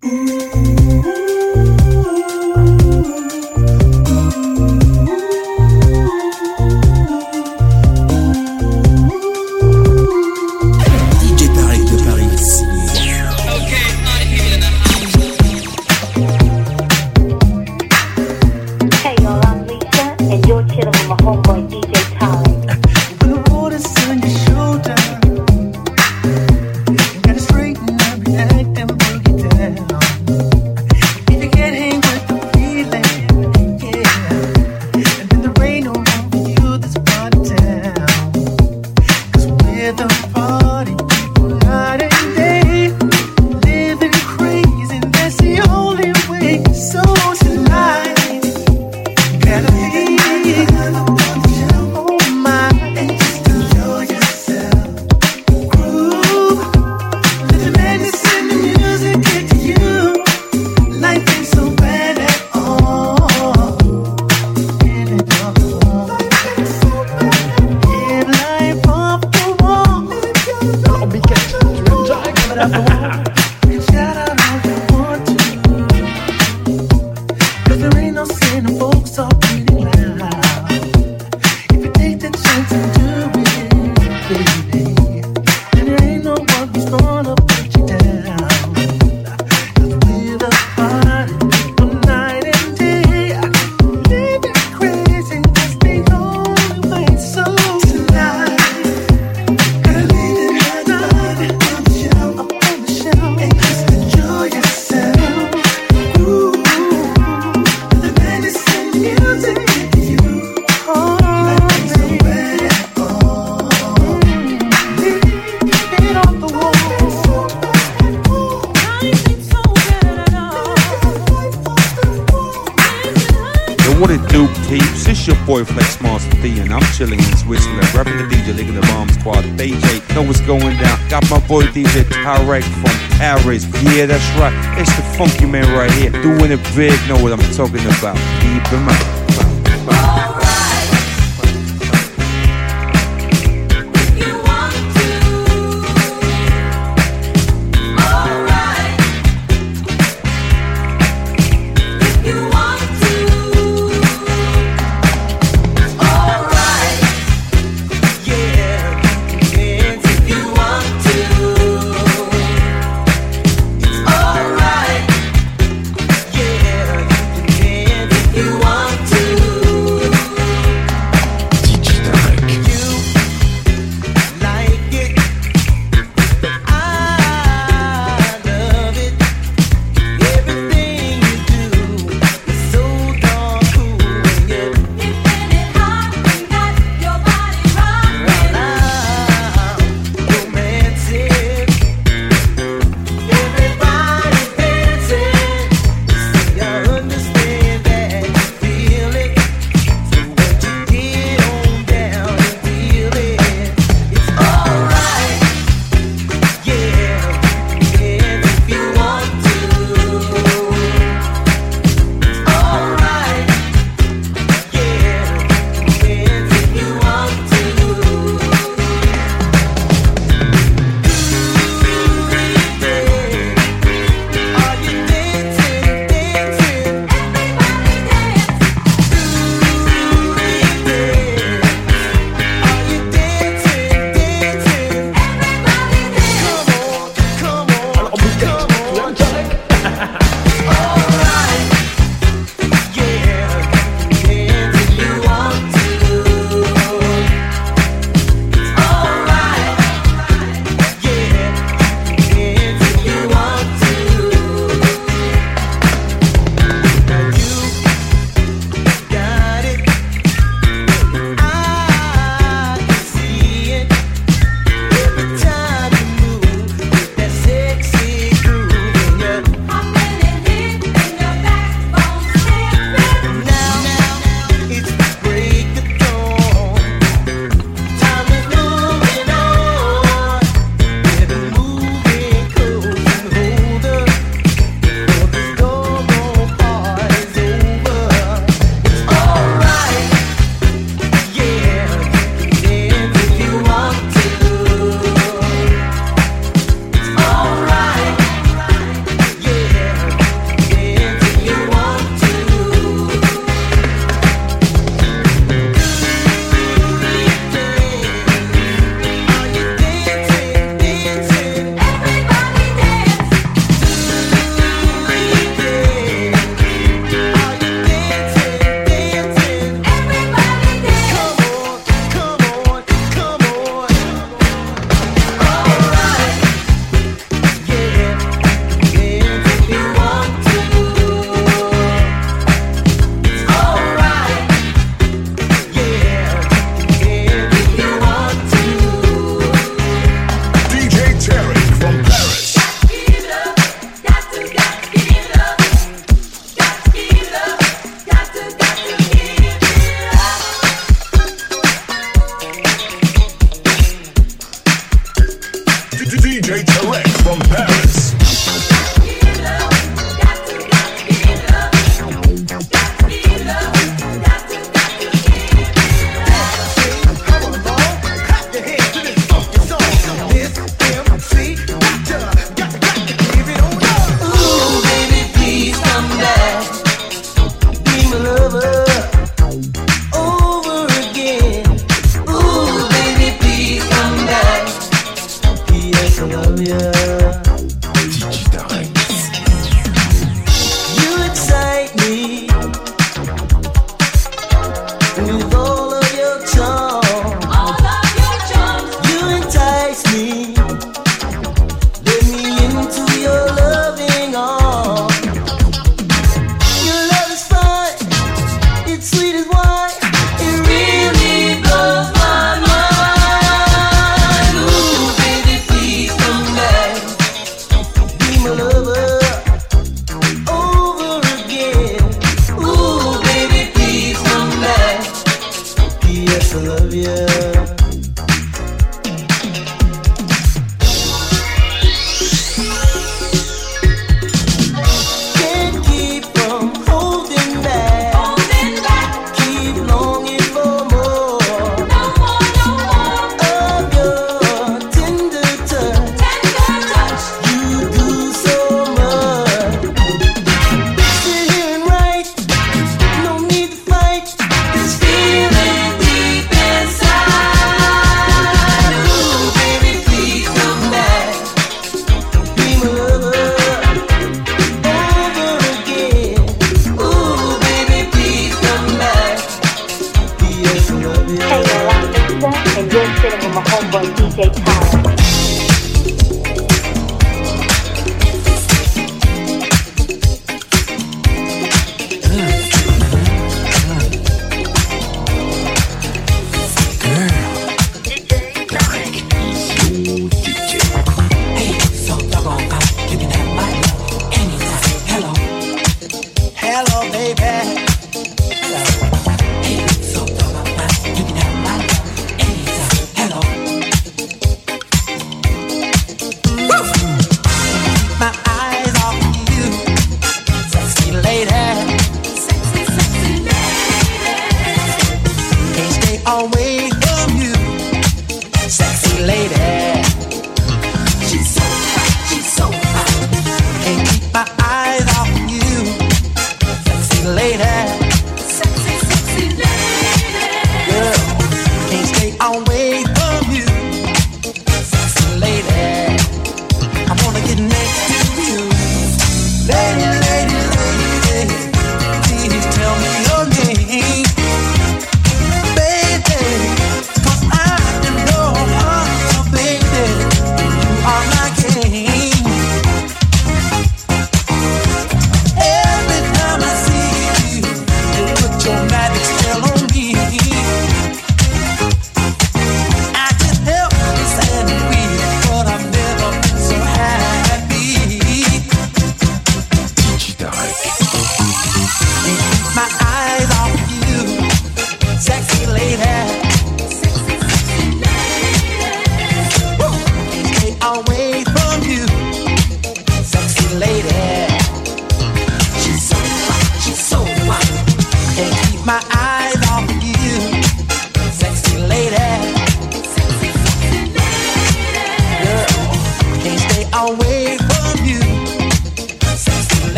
Oh. Tarek from Paris. Yeah, that's right. It's the funky man right here. Doing it big. Know what I'm talking about. Keep in mind.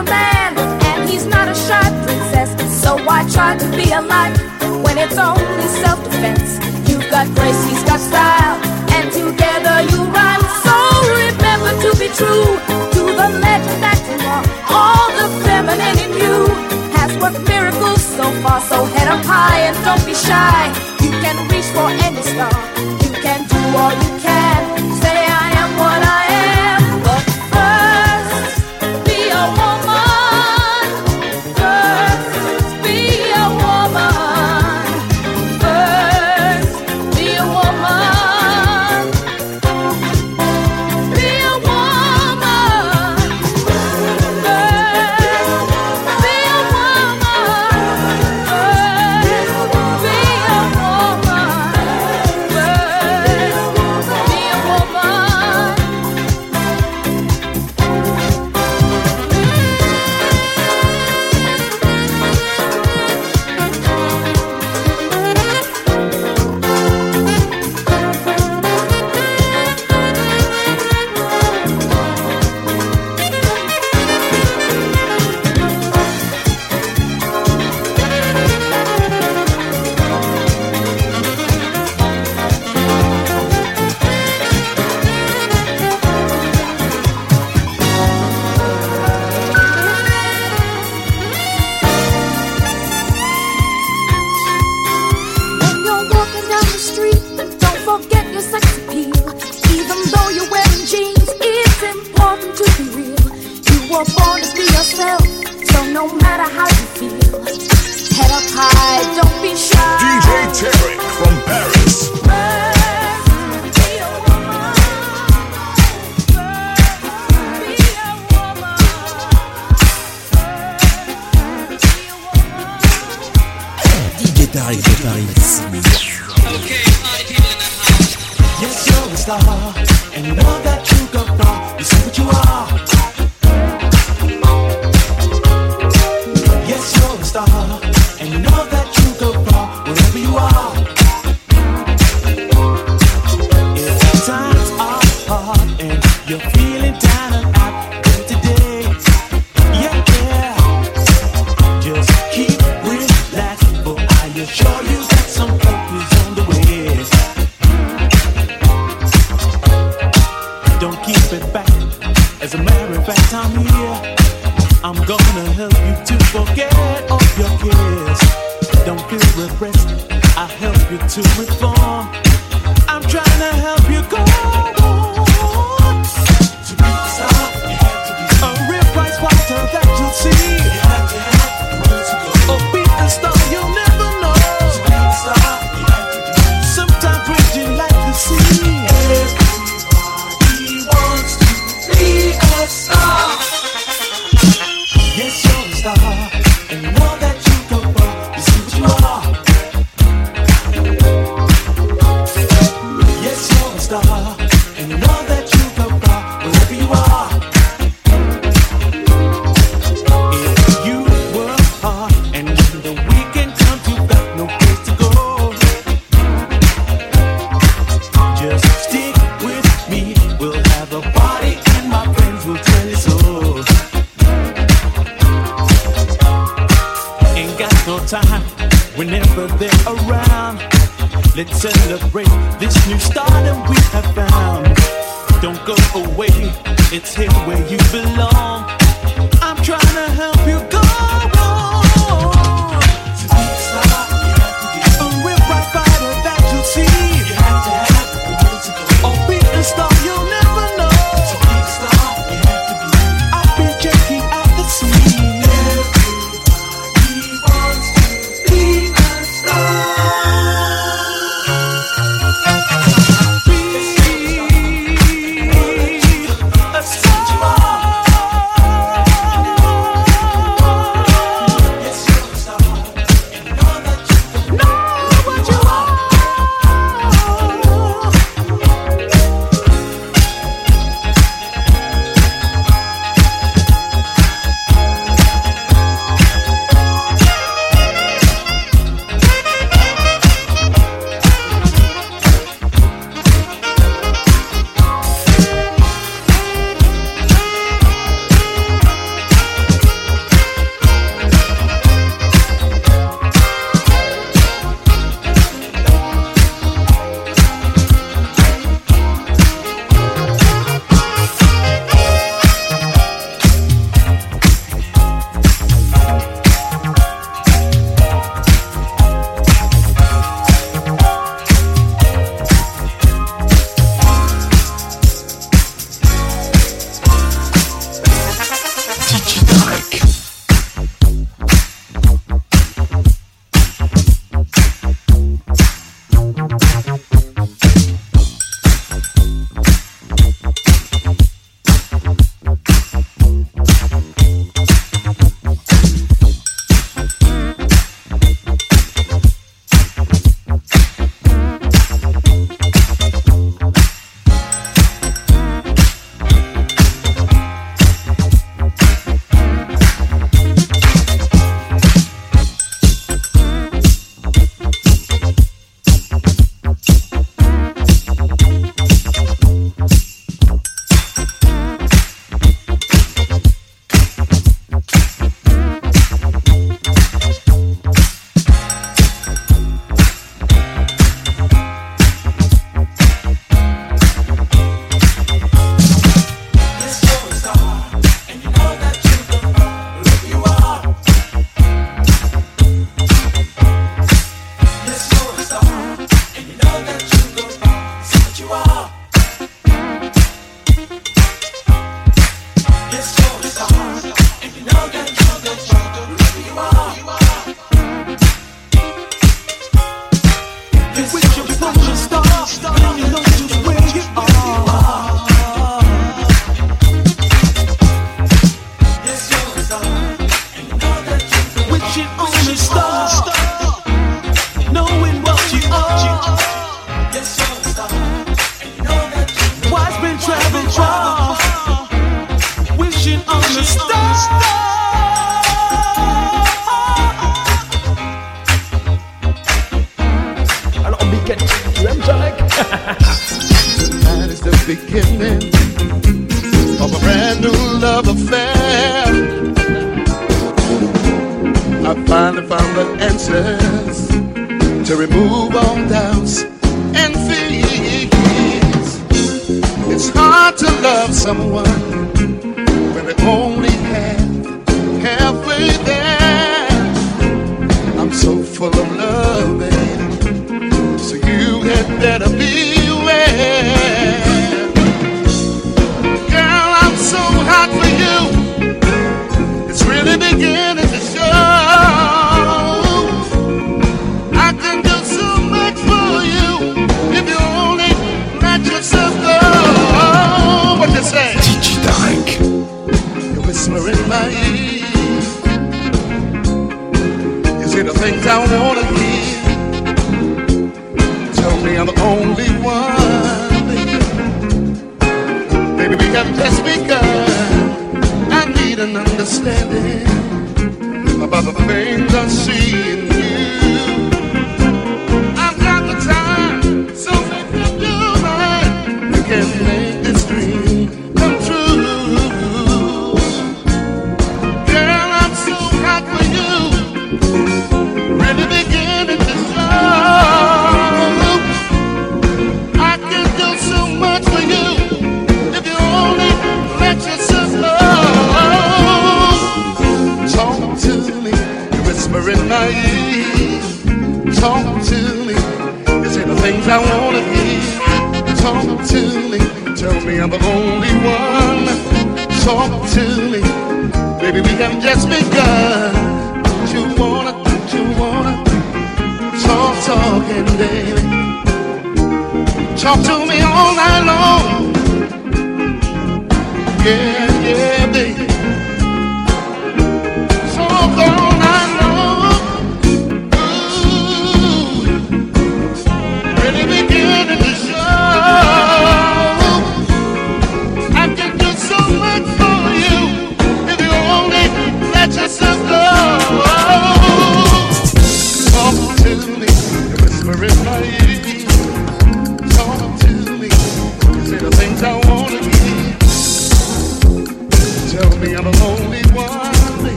a man, and he's not a shy princess. So I try to be alive when it's only self defense. You've got grace, he's got style, and together you rhyme. So remember to be true to the legend that you are. All the feminine in you has worked miracles so far. So head up high and don't be shy. You can reach for any star.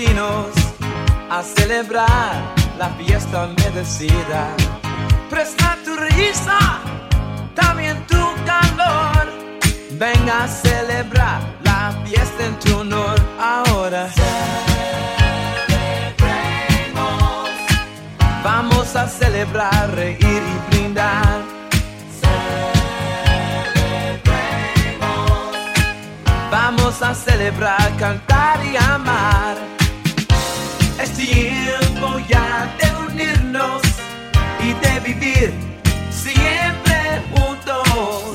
latinos a celebrar la fiesta merecida. Presta tu risa, también tu calor. Ven a celebrar la fiesta en tu honor ahora. Celebremos. Vamos a celebrar, reír y brindar. Celebremos. Vamos a celebrar, cantar y amar. Es tiempo ya de unirnos y de vivir siempre juntos.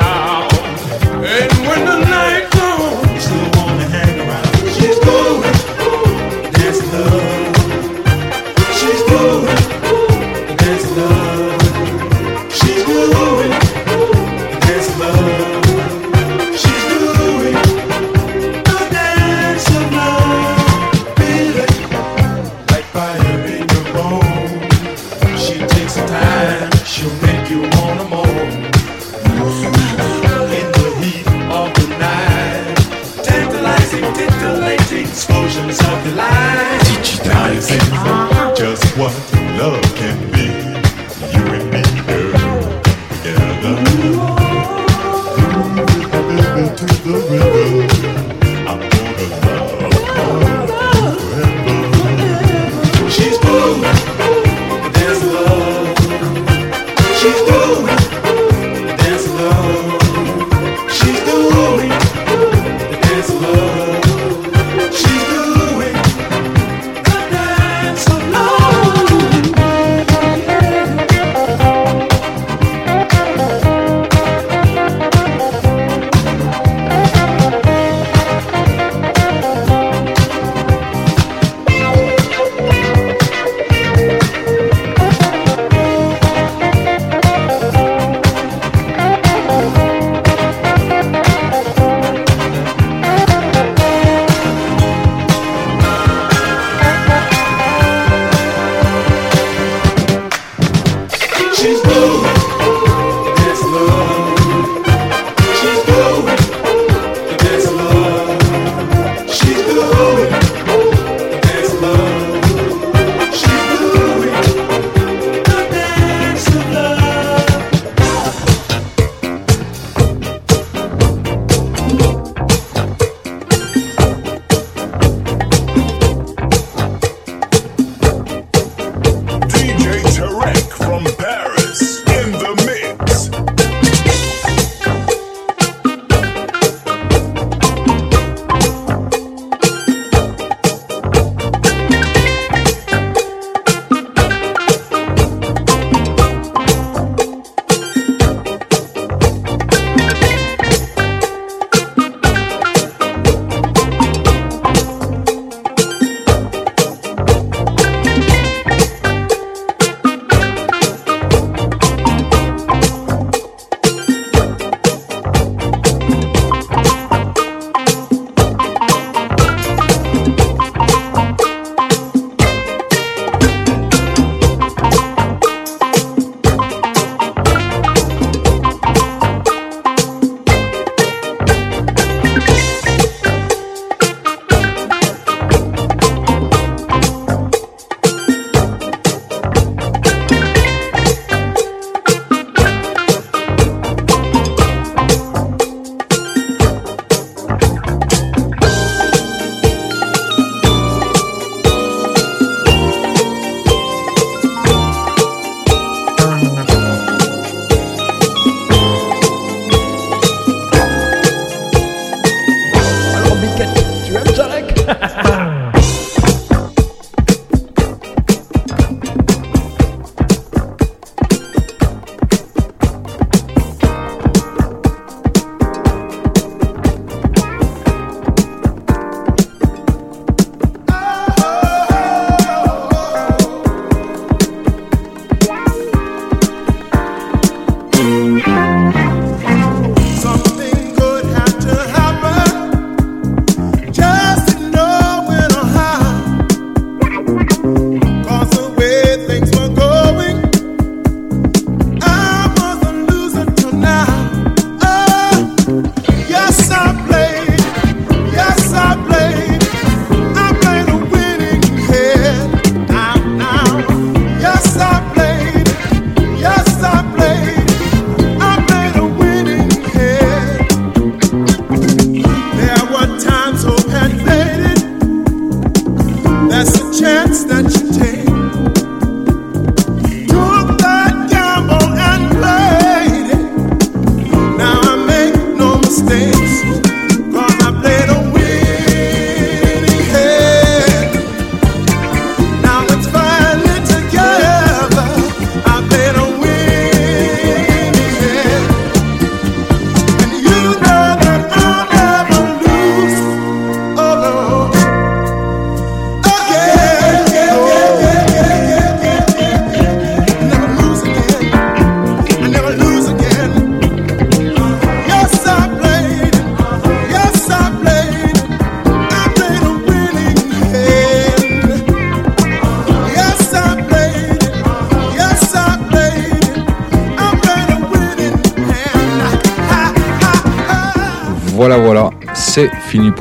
down.